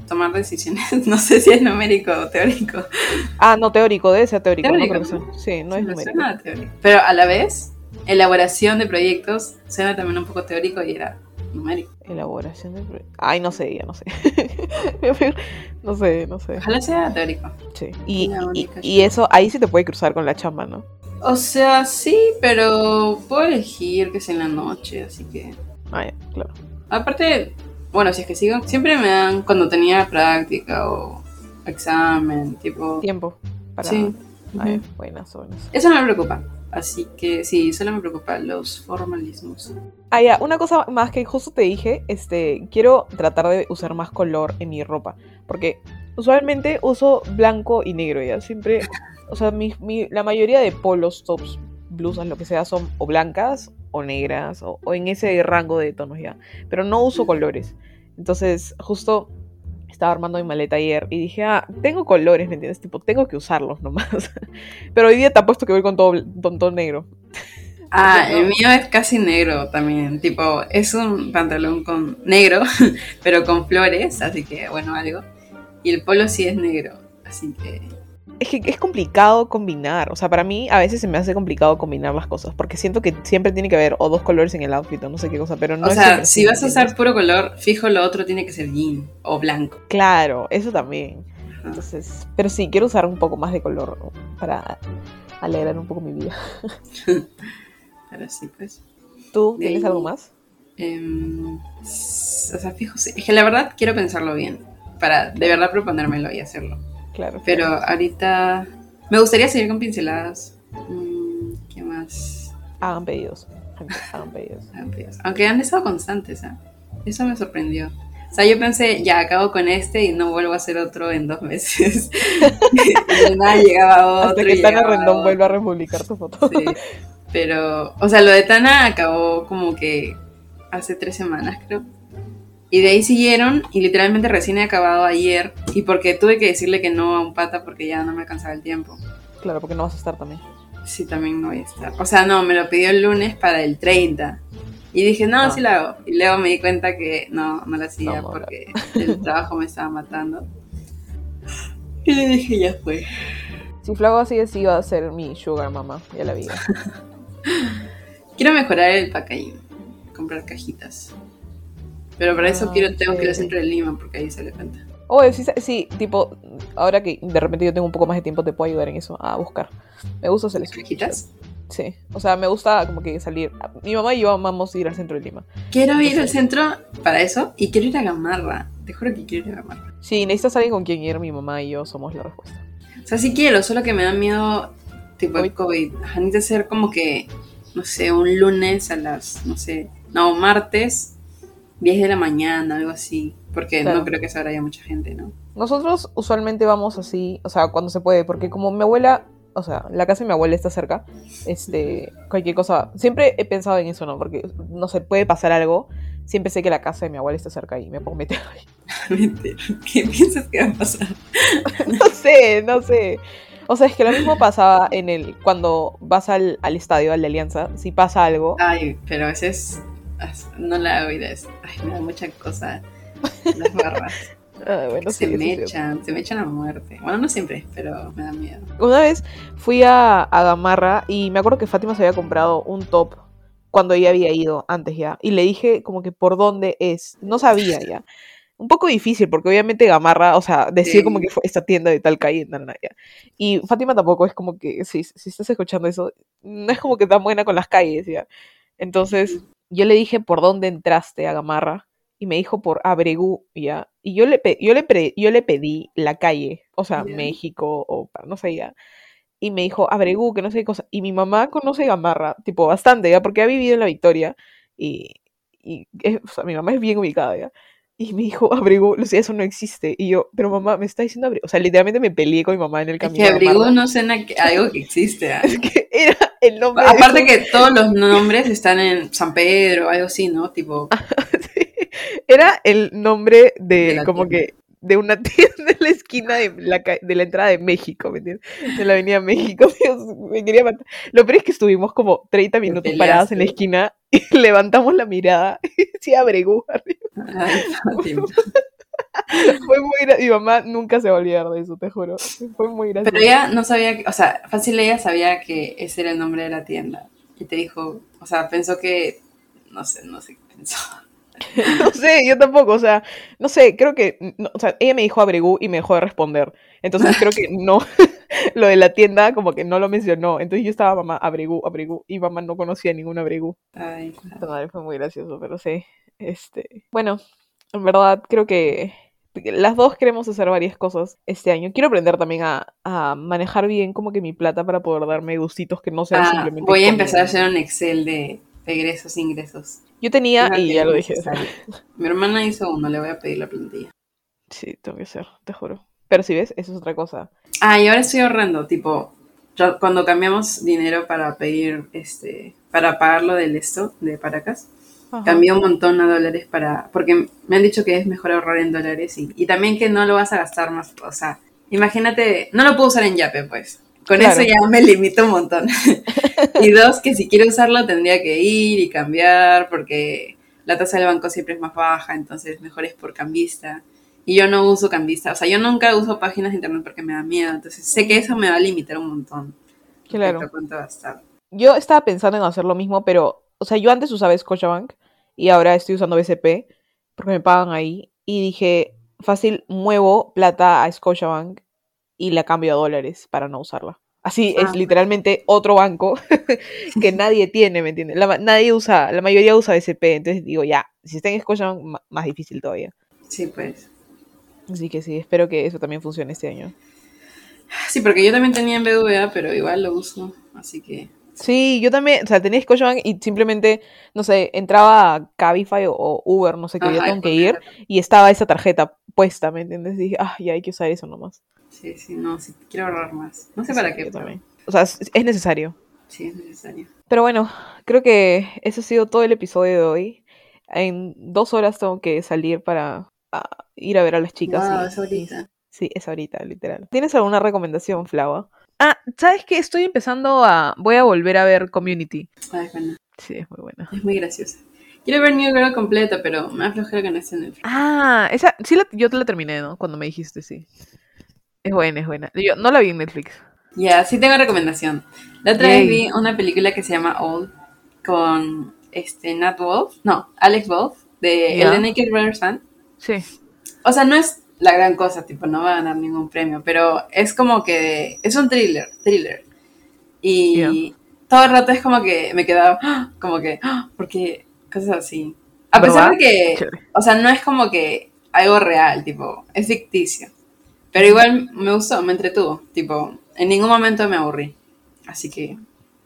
Tomar decisiones. No sé si es numérico o teórico. Ah, no, teórico, debe ser teórico. Teórico, no Sí, no es numérico. teórico. Pero a la vez, elaboración de proyectos suena también un poco teórico y era numérico. Elaboración de proyectos. Ay, no sé, ya no sé. no sé, no sé. Ojalá sea teórico. Sí. Y, y, y eso, ahí sí te puede cruzar con la chamba, ¿no? O sea, sí, pero puedo elegir que sea en la noche, así que... Ah, ya, claro. Aparte, bueno, si es que sigo, siempre me dan cuando tenía práctica o examen, tipo... Tiempo para. Sí. Ay, Ujú. buenas, buenas. Eso no me preocupa. Así que sí, solo me preocupan los formalismos. Ah, ya, una cosa más que justo te dije, este, quiero tratar de usar más color en mi ropa, porque usualmente uso blanco y negro, ya, siempre, o sea, mi, mi- la mayoría de polos, tops, blusas, lo que sea, son o blancas o negras, o, o en ese rango de tonos ya, pero no uso colores, entonces justo estaba armando mi maleta ayer y dije, ah, tengo colores, ¿me entiendes? Tipo, tengo que usarlos nomás, pero hoy día te apuesto que voy con todo, con todo negro. Ah, no. el mío es casi negro también. Tipo, es un pantalón con negro, pero con flores, así que bueno, algo. Y el polo sí es negro, así que. Es que es complicado combinar. O sea, para mí a veces se me hace complicado combinar las cosas. Porque siento que siempre tiene que haber o dos colores en el outfit o no sé qué cosa. Pero no o es sea, si vas a usar puro color, fijo lo otro tiene que ser jean o blanco. Claro, eso también. Ajá. Entonces, pero sí, quiero usar un poco más de color para alegrar un poco mi vida. Pero sí, pues. ¿Tú De tienes ahí- algo más? Em, o sea, fijo, sí. Es que la verdad quiero pensarlo bien. Para de verdad proponérmelo y hacerlo. Claro. Pero claro. ahorita me gustaría seguir con pinceladas. Mm, ¿Qué más? Hagan pedidos. gente, Hagan pedidos. Aunque han estado constantes, ¿ah? Eso me sorprendió. O sea, yo pensé, ya acabo con este y no vuelvo a hacer otro en dos meses. de nada llegaba otro. Hasta que Tana Rendón vuelva a republicar tu foto. Sí. Pero, o sea, lo de Tana acabó como que hace tres semanas, creo. Y de ahí siguieron y literalmente recién he acabado ayer. Y porque tuve que decirle que no a un pata porque ya no me alcanzaba el tiempo. Claro, porque no vas a estar también. Sí, también no voy a estar. O sea, no, me lo pidió el lunes para el 30. Y dije, no, Ah. sí lo hago. Y luego me di cuenta que no, no lo hacía No, porque el trabajo me estaba matando. Y le dije, ya fue. Si Flago así, va a ser mi sugar mama. Ya la vi. Quiero mejorar el packaging. Comprar cajitas. Pero para eso Ah, quiero, tengo que ir al centro de Lima porque ahí sale cuenta. Oye, sí, sí, tipo, ahora que de repente yo tengo un poco más de tiempo, te puedo ayudar en eso, a buscar. Me gusta hacer ¿Las eso. cajitas? Sí, o sea, me gusta como que salir. Mi mamá y yo amamos ir al centro de Lima. Quiero ir al Entonces- centro para eso y quiero ir a Gamarra. Te juro que quiero ir a Gamarra. Si necesitas alguien con quien ir, mi mamá y yo somos la respuesta. O sea, sí quiero, solo que me da miedo, tipo el COVID. Necesita ser como que, no sé, un lunes a las, no sé, no, martes, 10 de la mañana, algo así. Porque Claro. no creo que hora haya mucha gente, ¿no? Nosotros usualmente vamos así, o sea, cuando se puede, porque como mi abuela, o sea, la casa de mi abuela está cerca, este, cualquier cosa, siempre he pensado en eso, ¿no? Porque no se puede pasar algo, siempre sé que la casa de mi abuela está cerca y me puedo meter ahí. ¿Qué piensas que va a pasar? No sé, no sé. O sea, es que lo mismo pasaba en el, cuando vas al, al estadio, al de Alianza, si pasa algo, Ay, pero a veces no la hago eso. Ay, me da mucha cosa las barras. ah, bueno, se sí, me echan, se me echan a muerte. Bueno, no siempre, pero me da miedo. Una vez fui a, a Gamarra y me acuerdo que Fátima se había comprado un top cuando ella había ido antes ya. Y le dije como que por dónde es. No sabía ya. Un poco difícil porque obviamente Gamarra, o sea, decir Sí. como que fue esta tienda de tal calle, na, ya. Y Fátima tampoco es como que, si, si estás escuchando eso, no es como que tan buena con las calles ya. Entonces yo le dije por dónde entraste a Gamarra y me dijo por Abregú ya. Y yo le, yo le, pre- yo le pedí la calle, o sea. México o no sé ya y me dijo Abregú, que no sé qué cosa. Y mi mamá conoce Gamarra, tipo, bastante, ¿ya? Porque ha vivido en la Victoria y, y es- o sea, mi mamá es bien ubicada, ¿ya? Y me dijo Abregú, Lucía, eso no existe. Y yo, pero mamá, me está diciendo Abregú. O sea, literalmente me peleé con mi mamá en el Es camino. que a abrigo Gamarra. no suena que- algo que existe. ¿ah? Es que era el nombre de Aparte que todos los nombres están en San Pedro, algo así, ¿no? Tipo, Sí. Era el nombre de, como tienda. que de una tienda en la esquina de la, de la entrada de México, ¿me entiendes? De la avenida México. Dios, me quería matar. Lo peor es que estuvimos como 30 minutos paradas en la esquina y levantamos la mirada y decía Abregú. ay, Fátima. Fue muy gra- Mi mamá nunca se va a olvidar de eso, te juro. Fue muy gracioso. Pero ella no sabía, que- o sea, fácil ella sabía que ese era el nombre de la tienda. Y te dijo, o sea, pensó que, no sé, no sé qué pensó. No sé, yo tampoco, o sea, no sé, creo que, no, o sea, ella me dijo Abregú y me dejó de responder. Entonces creo que no, lo de la tienda como que no lo mencionó. Entonces yo estaba mamá Abregú, Abregú, y mamá no conocía ningún Abregú. Ay, madre fue muy gracioso, pero sí, este, bueno, en verdad creo que las dos queremos hacer varias cosas este año. Quiero aprender también a, a manejar bien como que mi plata para poder darme gustitos que no sean Ah, simplemente voy a empezar a hacer un Excel de egresos e ingresos. Yo tenía, Fíjate, y ya lo dije. Mi hermana hizo uno, le voy a pedir la plantilla. sí, tengo que hacer, te juro. Pero si ves, eso es otra cosa. Ah, y ahora estoy ahorrando, tipo, yo- cuando cambiamos dinero para pedir, este, para pagar lo del esto, de Paracas, Ajá. cambié un montón a dólares para, porque me han dicho que es mejor ahorrar en dólares y, y también que no lo vas a gastar más, o sea, imagínate, no lo puedo usar en Yape, pues, Con Claro. eso ya me limito un montón. y dos, que si quiero usarlo tendría que ir y cambiar porque la tasa del banco siempre es más baja, entonces mejor es por cambista. Y yo no uso cambista, o sea, yo nunca uso páginas de internet porque me da miedo, entonces sé que eso me va a limitar un montón. Claro. cuánto gastar. Yo estaba pensando en hacer lo mismo, pero, o sea, yo antes usaba Scotiabank y ahora estoy usando BCP porque me pagan ahí. Y dije, fácil, muevo plata a Scotiabank y la cambio a dólares para no usarla. Así Ah. es literalmente otro banco que nadie tiene, ¿me entiendes? La nadie usa, la mayoría usa BCP, entonces digo, ya, si está en Scotiabank, más difícil todavía. Sí, pues. Así que sí, espero que eso también funcione este año. Sí, porque yo también tenía en BVA, pero igual lo uso, así que... Sí, yo también, o sea, tenía Scotiabank y simplemente, no sé, entraba a Cabify o, o Uber, no sé, que yo tengo que ir, y estaba esa tarjeta puesta, ¿me entiendes? Y dije, ah, ya hay que usar eso nomás. Sí, sí, no, sí, quiero ahorrar más. No sé para qué, yo pero también. O sea, es, es necesario. sí es necesario. Pero bueno, creo que eso ha sido todo el episodio de hoy. En dos horas tengo que salir para ir a ver a las chicas. Wow, y- es ahorita. Sí, es ahorita, literal. ¿Tienes alguna recomendación, Flava? Ah, ¿sabes qué? Estoy empezando a... Voy a volver a ver Community. Ay, bueno, Sí, es muy buena. es muy graciosa. Quiero ver New Girl completa, pero me da flojera que no esté en Netflix. Ah, esa, sí, la- yo te la terminé, ¿no? Cuando me dijiste, sí. Es buena, es buena. Yo no la vi en Netflix. Ya, sí tengo recomendación. La otra Yay. vez vi una película que se llama Old con este Nat Wolf, no, Alex Wolf, de Ya. el de Naked Brothers fan. Sí. O sea, no es la gran cosa, tipo, no va a ganar ningún premio, pero es como que es un thriller, thriller. Y todo el rato es como que me quedaba, ¡ah! como que, ¡ah! porque cosas así. A pesar de que, Chévere. o sea, no es como que algo real, tipo, es ficticio. Pero igual me gustó, me entretuvo, tipo, en ningún momento me aburrí. Así que,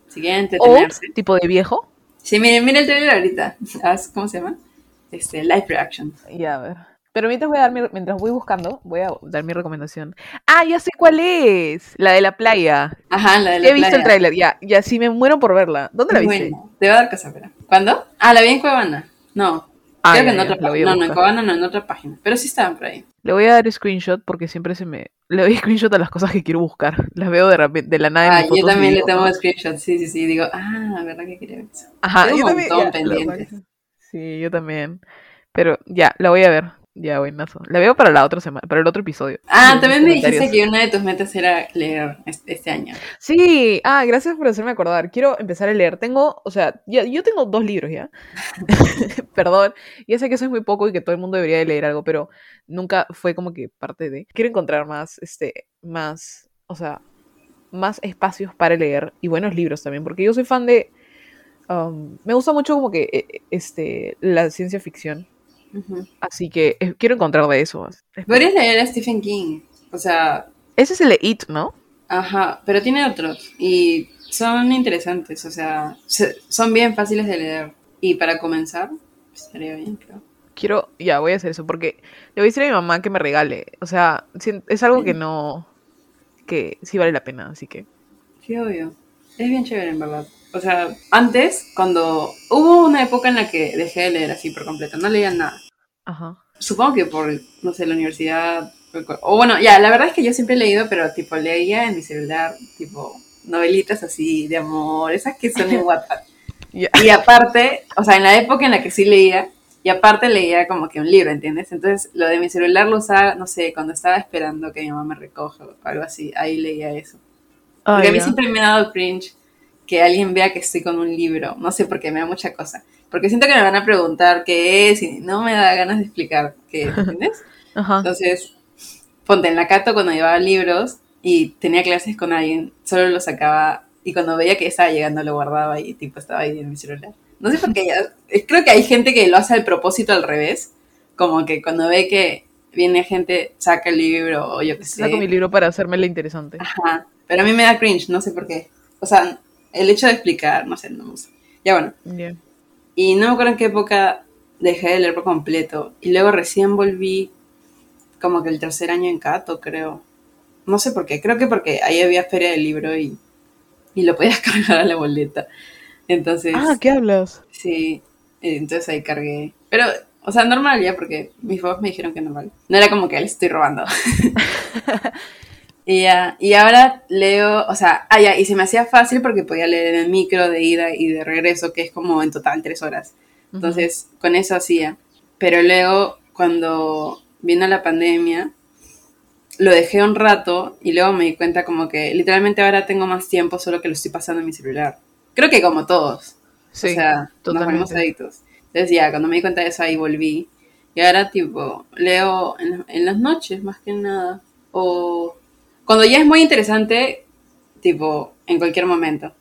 si quieren tipo de viejo. Sí, miren, miren el trailer ahorita. ¿Cómo se llama? Este, live reaction. Ya, a ver. Pero mientras voy a dar mi, mientras voy buscando, voy a dar mi recomendación. Ah, ya sé cuál es. La de la playa. Ajá, la de la He visto el playa. tráiler, ya, ya sí me muero por verla. ¿Dónde la viste? Bueno, te va a dar pero. ¿Cuándo? Ah, la vi en Cuevana. No, Ah, creo que ya, en ya, otra voy página. No, no, en. Cuevana no, en otra página. Pero sí estaban por ahí. Le voy a dar screenshot porque siempre se me. Le doy screenshot a las cosas que quiero buscar. Las veo de repente, de la nada en Ah, mis yo fotos y también le digo, tomo "Ah". screenshots. Sí, sí, sí. Digo, ah, ¿verdad que quería ver eso? Ajá, Tengo yo un también. montón ya, pendientes. que- Sí, yo también. Pero ya, la voy a ver. Ya, buenazo. La veo para la otra semana, para el otro episodio. Ah, también me dijiste que una de tus metas era leer es- este año. Sí, ah, gracias por hacerme acordar. Quiero empezar a leer. Tengo, o sea, ya, yo tengo dos libros ya. Perdón, ya sé que eso es muy poco y que todo el mundo debería de leer algo, pero nunca fue como que parte de. Quiero encontrar más, este, más, o sea, más espacios para leer y buenos libros también, porque yo soy fan de. um, me gusta mucho como que, eh, este, la ciencia ficción. Así que eh, quiero encontrar de eso. Podrías leer a Stephen King. O sea, Ese es el de It, ¿no? ajá, pero tiene otros. Y son interesantes. O sea, se- son bien fáciles de leer. Y para comenzar, estaría bien, creo. Quiero, ya, voy a hacer eso porque le voy a decir a mi mamá que me regale. O sea, es algo que no, que sí vale la pena, así que. Sí, obvio. Es bien chévere, en verdad. O sea, antes, cuando hubo una época en la que dejé de leer así por completo, no leía nada. Ajá. Supongo que por, no sé, la universidad. O bueno, ya, la verdad es que yo siempre he leído, pero tipo leía en mi celular, tipo novelitas así de amor, esas que son en WhatsApp. Ya. Y aparte, o sea, en la época en la que sí leía, y aparte leía como que un libro, ¿entiendes? Entonces, lo de mi celular lo usaba, no sé, cuando estaba esperando que mi mamá me recoja o algo así, ahí leía eso. Porque Ay, a mí ya. siempre me ha dado cringe que alguien vea que estoy con un libro. No sé por qué, me da mucha cosa. Porque siento que me van a preguntar qué es y no me da ganas de explicar qué es, ¿entiendes? Ajá. Entonces, ponte en la Cato cuando llevaba libros y tenía clases con alguien, solo lo sacaba y cuando veía que estaba llegando lo guardaba y tipo estaba ahí en mi celular. No sé por qué, ya, creo que hay gente que lo hace al propósito al revés, como que cuando ve que viene gente, saca el libro o yo qué sé. Saco mi libro para hacérmela interesante. Ajá, pero a mí me da cringe, no sé por qué. O sea, el hecho de explicar, no sé, no me gusta. Ya bueno, Ya. y no me acuerdo en qué época dejé de leer por completo. Y luego recién volví como que el tercer año en Cato, creo. No sé por qué, creo que porque ahí había feria del libro y, y lo podías cargar a la boleta. Entonces, Ah, ¿qué hablas? sí, entonces ahí cargué. Pero, o sea, normal ya, porque mis papás me dijeron que normal. No era como que les estoy robando. Y ya, y ahora leo, o sea, ah, ya, y se me hacía fácil porque podía leer en el micro de ida y de regreso, que es como en total tres horas. Entonces, con eso hacía. Pero luego, cuando vino la pandemia, lo dejé un rato y luego me di cuenta como que literalmente ahora tengo más tiempo, solo que lo estoy pasando en mi celular. Creo que como todos. Sí, o sea, nos totalmente. volvemos adictos. Entonces ya, cuando me di cuenta de eso, ahí volví. Y ahora, tipo, leo en, en las noches, más que nada. O cuando ya es muy interesante, tipo, en cualquier momento.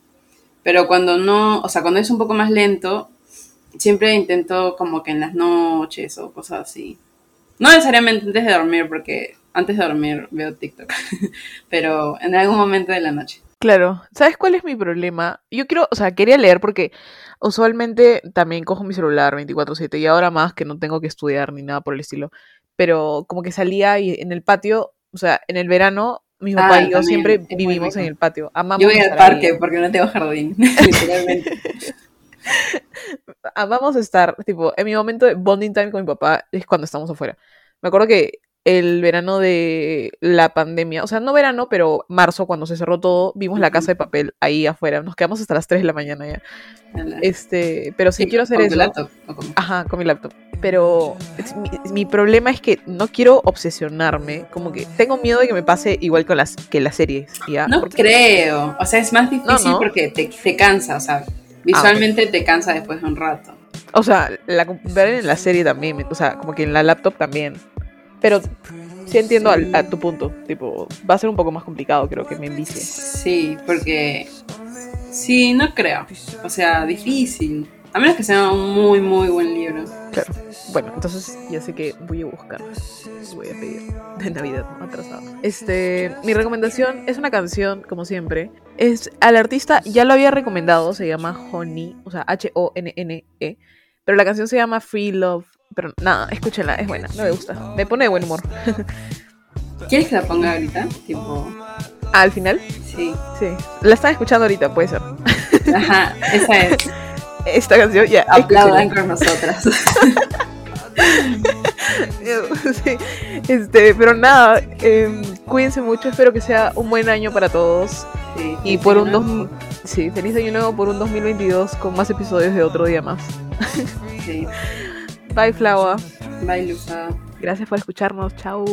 Pero cuando no, o sea, cuando es un poco más lento, siempre intento como que en las noches o cosas así. No necesariamente antes de dormir, porque antes de dormir veo TikTok. Pero en algún momento de la noche. Claro, ¿sabes cuál es mi problema? Yo quiero, o sea, quería leer porque usualmente también cojo mi celular 24/7 y ahora más que no tengo que estudiar ni nada por el estilo, pero como que salía y en el patio, o sea, en el verano mi papá Ah, y yo también, siempre es vivimos en el patio. Amamos Yo voy al ahí. parque porque no tengo jardín, literalmente. Amamos estar, tipo, en mi momento de bonding time con mi papá es cuando estamos afuera. Me acuerdo que el verano de la pandemia, o sea, no verano, pero marzo, cuando se cerró todo, vimos la casa de papel ahí afuera. Nos quedamos hasta las 3 de la mañana ya. Este, pero Sí, quiero hacer con tu eso. laptop, ¿o cómo? Ajá, con mi laptop. Pero es- mi, mi problema es que no quiero obsesionarme. Como que tengo miedo de que me pase igual con las, que las series. ¿ya? No Porque- creo. O sea, es más difícil No, no. porque te, te cansa, o sea, visualmente te cansa después de un rato. O sea, la, ver en la serie también. O sea, como que en la laptop también. Pero sí entiendo al- a tu punto. Tipo, va a ser un poco más complicado, creo que me envicie. Sí, porque. Sí, no creo. O sea, difícil. A menos que sea un muy, muy buen libro. Claro. Bueno, entonces ya sé que voy a buscar. Voy a pedir de Navidad atrasado. Este, mi recomendación es una canción, como siempre. Es al artista, ya lo había recomendado, se llama Honey, o sea, H-O-N-N-E. Pero la canción se llama Free Love. Pero nada, escúchenla, es buena, no me gusta. Me pone de buen humor. ¿Quieres que la ponga ahorita? Tipo. Ah, al final, Sí. sí. La están escuchando ahorita, puede ser. Ajá, esa es. Esta canción, ya. Aplaudan escúchenla. con nosotras. Sí, este, pero nada, em, cuídense mucho, espero que sea un buen año para todos. Sí, Y por un dos, sí, feliz año nuevo por un 2022 con más episodios de otro día más. Sí. Bye Flava, Bye, Lufa. gracias por escucharnos, chao.